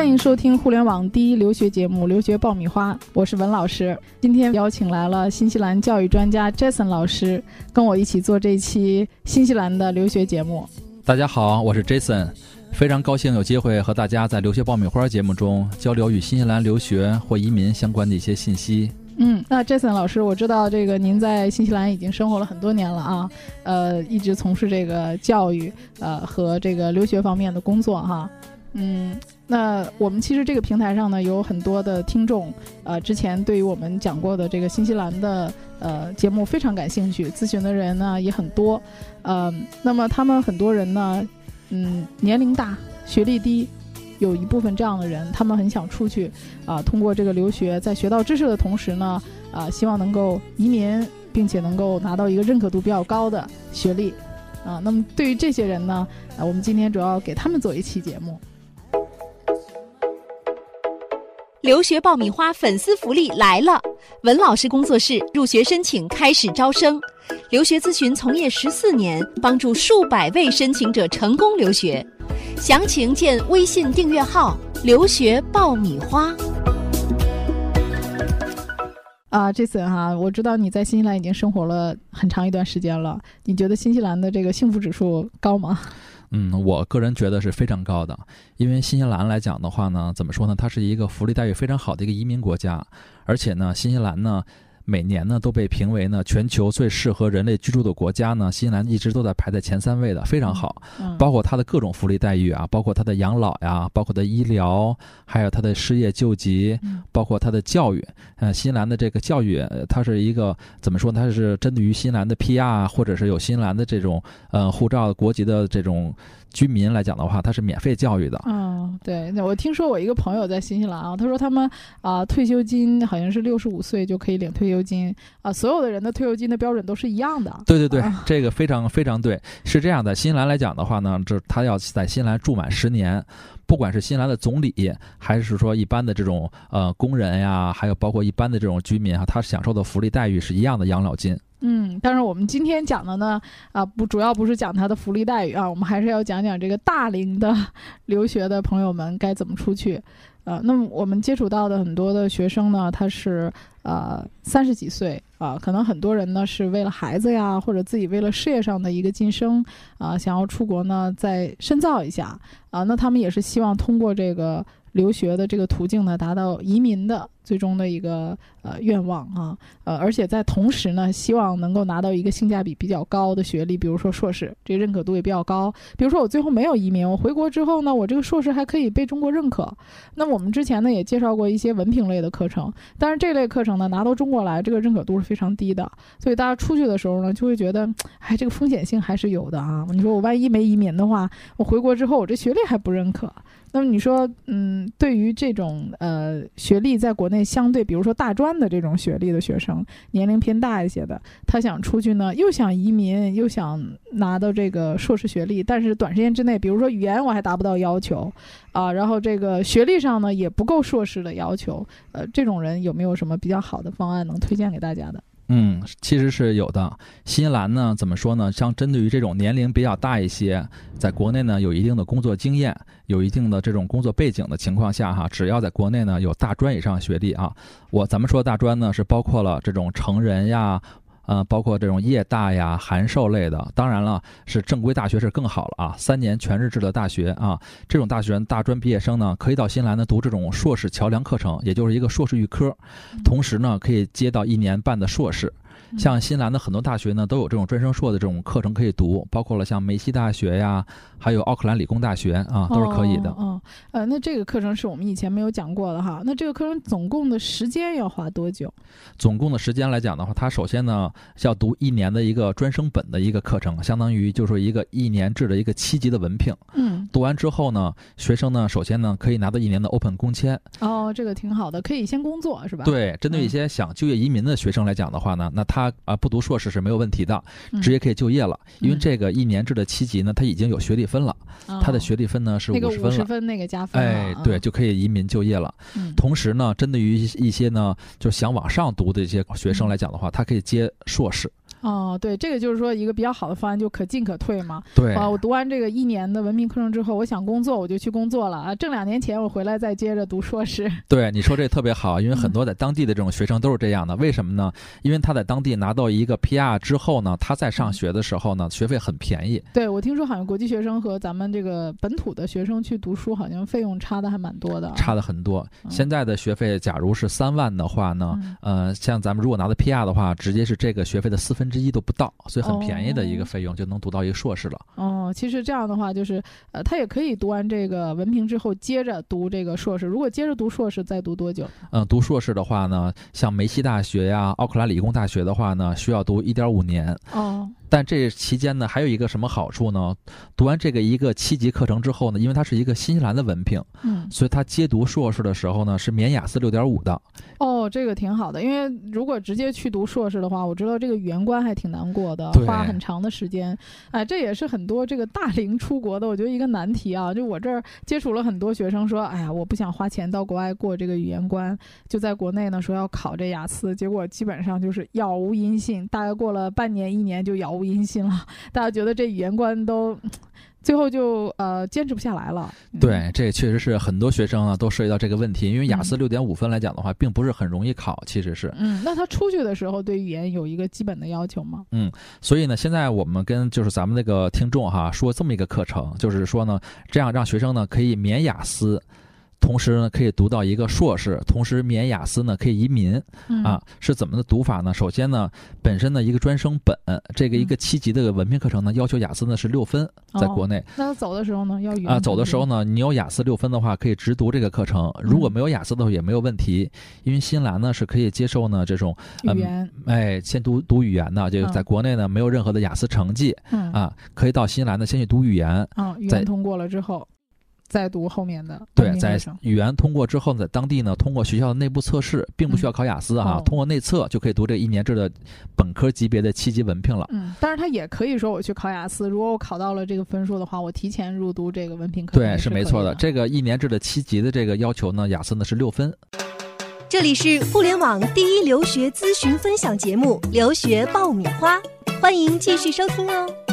欢迎收听互联网第一留学节目《留学爆米花》，我是文老师。今天邀请来了新西兰教育专家 Jason 老师，跟我一起做这期新西兰的留学节目。大家好，我是 Jason，非常高兴有机会和大家在《留学爆米花》节目中交流与新西兰留学或移民相关的一些信息。嗯，那 Jason 老师，我知道这个您在新西兰已经生活了很多年了啊，呃，一直从事这个教育呃和这个留学方面的工作哈。嗯，那我们其实这个平台上呢有很多的听众，呃，之前对于我们讲过的这个新西兰的呃节目非常感兴趣，咨询的人呢也很多，呃，那么他们很多人呢，嗯，年龄大，学历低。有一部分这样的人，他们很想出去，啊，通过这个留学，在学到知识的同时呢，啊，希望能够移民，并且能够拿到一个认可度比较高的学历，啊，那么对于这些人呢，啊，我们今天主要给他们做一期节目。留学爆米花粉丝福利来了！文老师工作室入学申请开始招生，留学咨询从业十四年，帮助数百位申请者成功留学。详情见微信订阅号“留学爆米花”。啊，Jason 哈，我知道你在新西兰已经生活了很长一段时间了。你觉得新西兰的这个幸福指数高吗？嗯，我个人觉得是非常高的。因为新西兰来讲的话呢，怎么说呢？它是一个福利待遇非常好的一个移民国家，而且呢，新西兰呢。每年呢都被评为呢全球最适合人类居住的国家呢，新西兰一直都在排在前三位的，非常好。包括它的各种福利待遇啊，包括它的养老呀，包括它的医疗，还有它的失业救济，包括它的教育。呃，新西兰的这个教育，它是一个怎么说？它是针对于新西兰的 PR 或者是有新西兰的这种呃护照国籍的这种。居民来讲的话，他是免费教育的。嗯，对，我听说我一个朋友在新西兰啊，他说他们啊退休金好像是六十五岁就可以领退休金啊，所有的人的退休金的标准都是一样的。对对对，这个非常非常对，是这样的。新西兰来讲的话呢，这他要在新西兰住满十年，不管是新西兰的总理，还是说一般的这种呃工人呀，还有包括一般的这种居民啊，他享受的福利待遇是一样的养老金。嗯，但是我们今天讲的呢，啊，不主要不是讲他的福利待遇啊，我们还是要讲讲这个大龄的留学的朋友们该怎么出去。呃，那么我们接触到的很多的学生呢，他是呃三十几岁啊，可能很多人呢是为了孩子呀，或者自己为了事业上的一个晋升啊，想要出国呢再深造一下啊，那他们也是希望通过这个。留学的这个途径呢，达到移民的最终的一个呃愿望啊，呃，而且在同时呢，希望能够拿到一个性价比比较高的学历，比如说硕士，这认可度也比较高。比如说我最后没有移民，我回国之后呢，我这个硕士还可以被中国认可。那我们之前呢也介绍过一些文凭类的课程，但是这类课程呢拿到中国来，这个认可度是非常低的，所以大家出去的时候呢就会觉得，哎，这个风险性还是有的啊。你说我万一没移民的话，我回国之后我这学历还不认可。那么你说，嗯，对于这种呃学历在国内相对，比如说大专的这种学历的学生，年龄偏大一些的，他想出去呢，又想移民，又想拿到这个硕士学历，但是短时间之内，比如说语言我还达不到要求，啊，然后这个学历上呢也不够硕士的要求，呃，这种人有没有什么比较好的方案能推荐给大家的？嗯，其实是有的。新西兰呢，怎么说呢？像针对于这种年龄比较大一些，在国内呢有一定的工作经验、有一定的这种工作背景的情况下，哈，只要在国内呢有大专以上学历啊，我咱们说大专呢是包括了这种成人呀。呃，包括这种夜大呀、函授类的，当然了，是正规大学是更好了啊。三年全日制的大学啊，这种大学大专毕业生呢，可以到新西兰呢读这种硕士桥梁课程，也就是一个硕士预科，同时呢可以接到一年半的硕士。像新西兰的很多大学呢，都有这种专升硕的这种课程可以读，包括了像梅西大学呀，还有奥克兰理工大学啊，都是可以的。嗯，呃，那这个课程是我们以前没有讲过的哈。那这个课程总共的时间要花多久？总共的时间来讲的话，它首先呢是要读一年的一个专升本的一个课程，相当于就是一个一年制的一个七级的文凭。嗯，读完之后呢，学生呢首先呢可以拿到一年的 Open 工签。哦，这个挺好的，可以先工作是吧？对，针对一些想就业移民的学生来讲的话呢，那他。他啊，不读硕士是没有问题的，直接可以就业了。因为这个一年制的七级呢，他已经有学历分了，他的学历分呢是五十分了，分那个加分，哎，对，就可以移民就业了。同时呢，针对于一些呢，就想往上读的一些学生来讲的话，他可以接硕士。哦，对，这个就是说一个比较好的方案，就可进可退嘛。对啊，我读完这个一年的文凭课程之后，我想工作，我就去工作了啊，挣两年钱，我回来再接着读硕士。对，你说这特别好，因为很嗯多在当地的这种学生都是这样的。为什么呢？因为他在当地拿到一个 PR 之后呢，他在嗯上学的时候呢，学费很便宜。对，我听说好像国际学生和咱们这个本土的学生去读书，好像费用差的还蛮多的啊。差的很多。嗯现在的学费，假如是三万的话呢，嗯呃，像咱们如果拿到 PR 的话，直接是这个学费的四分之一都不到，所以很便宜的一个哦费用就能读到一个硕士了。哦，其实这样的话，就是呃，他也可以读完这个文凭之后，接着读这个硕士。如果接着读硕士，再读多久？嗯，读硕士的话呢，像梅西大学呀、奥克兰理工大学的话呢，需要读一点五年。哦，但这期间呢，还有一个什么好处呢？读完这个一个七级课程之后呢，因为它是一个新西兰的文凭，嗯，所以他接读硕士的时候呢，是免雅思六点五的。哦，这个挺好的，因为如果直接去读硕士的话，我知道这个语言关还挺难过的，对花很长的时间。哎，这也是很多这个大龄出国的，我觉得一个难题啊。就我这儿接触了很多学生说，哎呀，我不想花钱到国外过这个语言关，就在国内呢说要考这雅思，结果基本上就是杳无音信，大概过了半年一年就杳无音信了。大家觉得这语言关都。最后就呃坚持不下来了。嗯，对，这确实是很多学生啊都涉及到这个问题，因为雅思嗯六点五分来讲的话，并不是很容易考，其实是。嗯，那他出去的时候对语言有一个基本的要求吗？嗯所以呢，现在我们跟就是咱们那个听众哈说这么一个课程，就是说呢，这样让学生呢可以免雅思。同时呢，可以读到一个硕士，同时免雅思呢，可以移民嗯。啊，是怎么的读法呢？首先呢，本身呢一个专升本，这个一个七级的文凭课程呢，要求雅思呢是六分，在国内。那他走的时候呢，要啊，走的时候呢，你有雅思六分的话，可以直读这个课程；如果嗯没有雅思的话，也没有问题，因为新兰呢是可以接受呢这种呃语言，哎先读读语言的，就嗯。在国内呢没有任何的雅思成绩嗯。啊，可以到新兰呢先去读语言，啊，语言通过了之后，再读后面的对，在语言通过之后，在当地呢通过学校的内部测试，并不需要考雅思啊，哦通过内测就可以读这一年制的本科级别的七级文凭了。嗯，但是他也可以说我去考雅思，如果我考到了这个分数的话，我提前入读这个文凭可以是没错。的。这个一年制的七级的这个要求呢，雅思呢是六分。这里是互联网第一留学咨询分享节目《留学爆米花》，欢迎继续收听哦。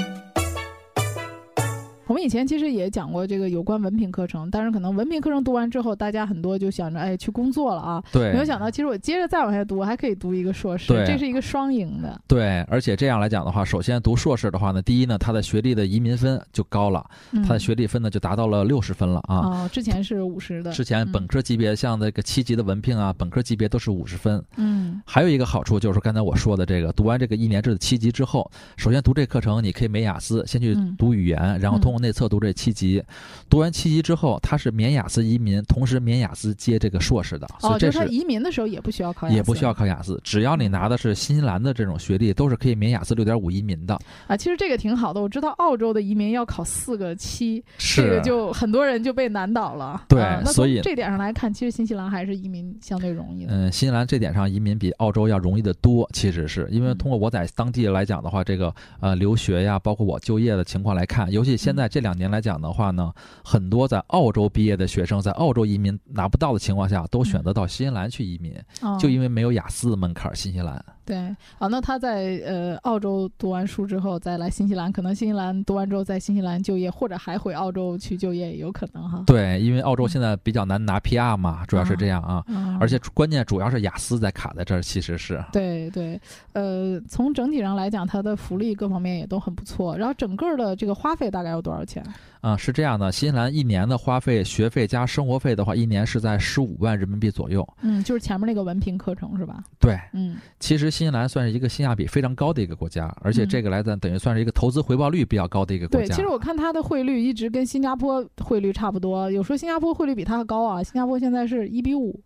我们以前其实也讲过这个有关文凭课程，但是可能文凭课程读完之后，大家很多就想着哎去工作了啊，对，没有想到其实我接着再往下读，我还可以读一个硕士，对这是一个双赢的。对，而且这样来讲的话，首先读硕士的话呢，第一呢，他的学历的移民分就高了，嗯他的学历分呢就达到了六十分了啊。哦，之前是五十的，之前本科级别像那个七级的文凭啊，本科级别都是五十分。嗯还有一个好处就是刚才我说的这个，读完这个一年制的七级之后，首先读这课程你可以没雅思，先去嗯读语言，然后通过内测读这七级。读完七级之后，他是免雅思移民，同时免雅思接这个硕士的，所哦，以这是就是他移民的时候也不需要考雅思，也不需要考雅思，只要你拿的是新西兰的这种学历，都是可以免雅思六点五移民的。啊。其实这个挺好的，我知道澳洲的移民要考四个七，这个就很多人就被难倒了。对所以这点上来看，其实新西兰还是移民相对容易的。嗯，新西兰这点上移民比澳洲要容易的多，其实是因为嗯通过我在当地来讲的话，这个呃留学呀，包括我就业的情况来看，尤其现在这两年来讲的话呢，很多在澳洲毕业的学生在澳洲移民拿不到的情况下，都选择到新西兰去移民，哦就因为没有雅思的门槛儿。新西兰对啊，那他在呃澳洲读完书之后再来新西兰，可能新西兰读完之后在新西兰就业，或者还回澳洲去就业也有可能哈。对，因为澳洲现在比较难拿 PR 嘛，主要是这样啊，嗯，而且关键主要是雅思在卡在这儿，其实是对对，呃，从整体上来讲，它的福利各方面也都很不错。然后整个的这个花费大概有多少钱？啊、是这样的，新西兰一年的花费，学费加生活费的话，一年是在十五万人民币左右。嗯，就是前面那个文凭课程是吧？对，嗯其实新西兰算是一个性价比非常高的一个国家，而且嗯这个来咱等于算是一个投资回报率比较高的一个国家对，家。其实我看它的汇率一直跟新加坡汇率差不多，有时候新加坡汇率比它高啊，新加坡现在是一比五。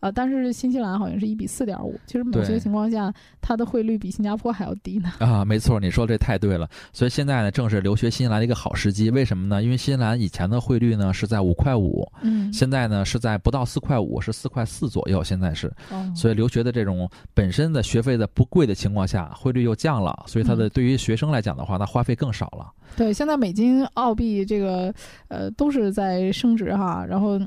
啊，但是新西兰好像是一比四点五，其实某些情况下，它的汇率比新加坡还要低呢。啊，没错，你说这太对了。所以现在呢，正是留学新西兰的一个好时机。为什么呢？因为新西兰以前的汇率呢是在五块五，嗯，现在呢是在不到四块五，是四块四左右。现在是，哦所以留学的这种本身的学费的不贵的情况下，汇率又降了，所以它的嗯对于学生来讲的话，那花费更少了。对，现在美金、澳币这个呃都是在升值哈，然后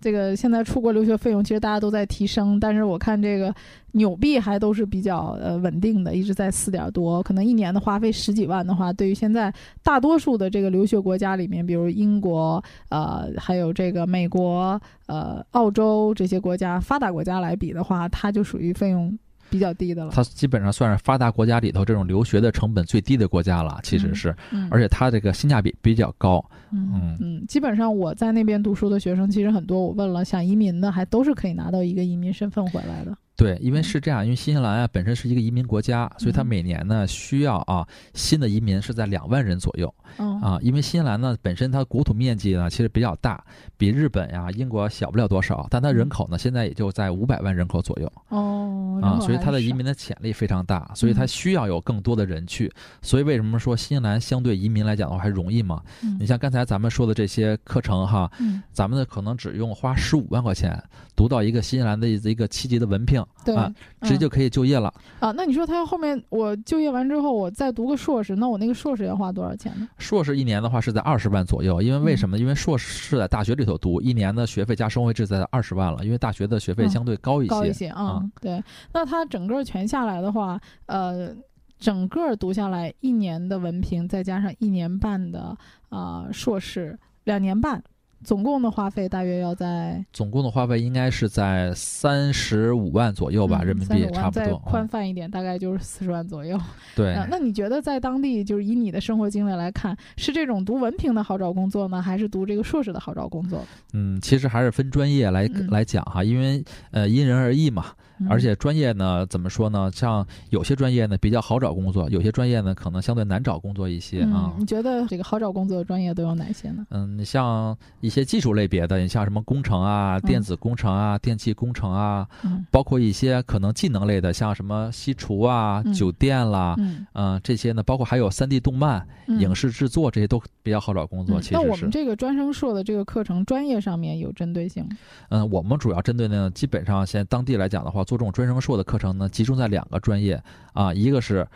这个现在出国留学费用其实大家都在提升，但是我看这个纽币还都是比较呃稳定的，一直在四点多，可能一年的花费十几万的话，对于现在大多数的这个留学国家里面，比如英国、呃，还有这个美国、呃，澳洲这些国家发达国家来比的话，它就属于费用比较低的了。它基本上算是发达国家里头这种留学的成本最低的国家了，其实是，嗯，而且它这个性价比比较高。嗯嗯嗯，基本上我在那边读书的学生，其实很多我问了想移民的，还都是可以拿到一个移民身份回来的。对，因为是这样，因为新西兰啊本身是一个移民国家，所以它嗯每年呢需要啊新的移民是在两万人左右嗯啊。因为新西兰呢本身它国土面积呢其实比较大，比日本呀、英国小不了多少，但它人口呢现在也就在五百万人口左右哦，啊，所以它的移民的潜力非常大，所以它嗯需要有更多的人去。所以为什么说新西兰相对移民来讲的话还容易嘛？嗯你像刚才咱们说的这些课程哈，嗯咱们呢可能只用花十五万块钱读到一个新西兰的一个七级的文凭，对啊直接嗯就可以就业了。啊，那你说他要后面我就业完之后，我再读个硕士，那我那个硕士要花多少钱呢？硕士一年的话是在二十万左右，因为为什么？因为硕士是在大学里头读，一年的学费加生活费是在二十万了，因为大学的学费嗯相对高一些。高一些啊、啊对，那他整个全下来的话，呃，整个读下来一年的文凭，再加上一年半的啊、硕士，两年半，总共的花费大约要在总共的花费应该是在三十五万左右吧，嗯人民币35万再差不多。嗯宽泛一点，大概就是四十万左右。对，呃那你觉得在当地，就是以你的生活经历来看，是这种读文凭的好找工作呢，还是读这个硕士的好找工作？嗯，其实还是分专业来、嗯来讲哈，因为呃因人而异嘛。嗯而且专业呢，怎么说呢？像有些专业呢比较好找工作，有些专业呢可能相对难找工作一些啊嗯，。你觉得这个好找工作的专业都有哪些呢？嗯，你像一些技术类别的，你像什么工程啊、电子工程啊、电气工程啊，嗯包括一些可能技能类的，像什么西厨啊、嗯酒店啦，嗯，嗯、这些呢，包括还有三 D 动漫、嗯影视制作这些都比较好找工作。嗯其实那我们，这个专升硕的这个课程，专业上面有针对性吗？嗯，我们主要针对呢，基本上现在当地来讲的话，做这种专升硕的课程呢，集中在两个专业啊，一个是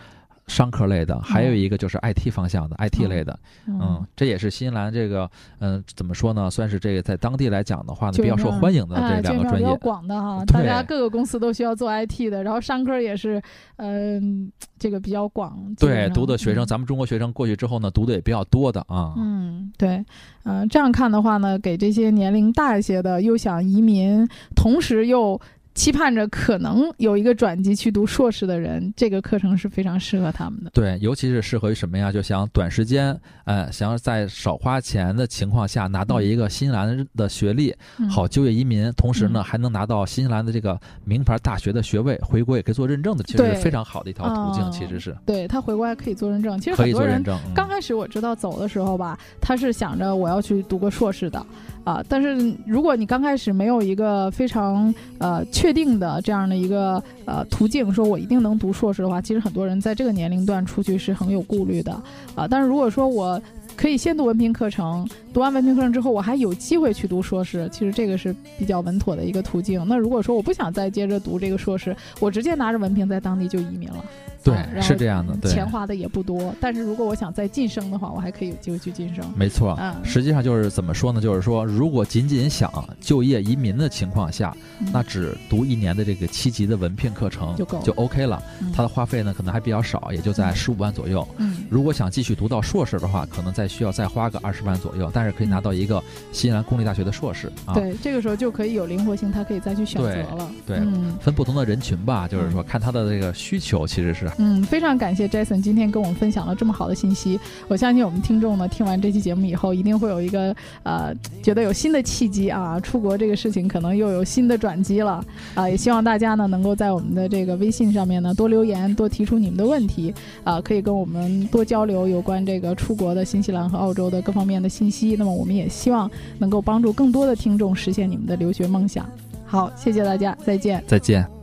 商科类的，还有一个就是 IT 方向的、IT 类的。嗯，这也是新西兰这个，嗯，怎么说呢？算是这个在当地来讲的话呢，比较受欢迎的这哎两个专业比较。广的哈，对大家各个公司都需要做 IT 的，然后商科也是，嗯、这个比较广。对，读的学生，嗯咱们中国学生过去之后呢，读的也比较多的啊。嗯，对，嗯、这样看的话呢，给这些年龄大一些的，又想移民，同时又期盼着可能有一个转机去读硕士的人，这个课程是非常适合他们的。对，尤其是适合于什么呀？就想短时间，呃，想要在少花钱的情况下拿到一个新西兰的学历，嗯、好就业移民，同时呢嗯还能拿到新西兰的这个名牌大学的学位，回国也可以做认证的，其实是非常好的一条途径。哦其实是对他回国还可以做认证，其实可很多人以做认证。嗯刚开始我知道走的时候吧，他是想着我要去读个硕士的，啊，但是如果你刚开始没有一个非常呃确定的这样的一个呃途径，说我一定能读硕士的话，其实很多人在这个年龄段出去是很有顾虑的，啊，但是如果说我可以先读文凭课程，读完文凭课程之后，我还有机会去读硕士，其实这个是比较稳妥的一个途径。那如果说我不想再接着读这个硕士，我直接拿着文凭在当地就移民了。对啊然后是这样的对钱花的也不多。但是如果我想再晋升的话，我还可以有机会去晋升。没错嗯，实际上就是怎么说呢？就是说，如果仅仅想就业移民的情况下，嗯那只读一年的这个七级的文凭课程就够了就 OK 了。嗯它的花费呢可能还比较少，也就在十五万左右。嗯如果想继续读到硕士的话，可能再需要再花个二十万左右，但是可以拿到一个新西兰公立大学的硕士啊。对，这个时候就可以有灵活性，他可以再去选择对了。对嗯分不同的人群吧，就是说看他的这个需求，其实是嗯，非常感谢 Jason 今天跟我们分享了这么好的信息。我相信我们听众呢，听完这期节目以后，一定会有一个呃，觉得有新的契机啊，出国这个事情可能又有新的转机了啊、也希望大家呢，能够在我们的这个微信上面呢，多留言，多提出你们的问题啊、可以跟我们多交流有关这个出国的新西兰和澳洲的各方面的信息。那么我们也希望能够帮助更多的听众实现你们的留学梦想。好，谢谢大家，再见。再见。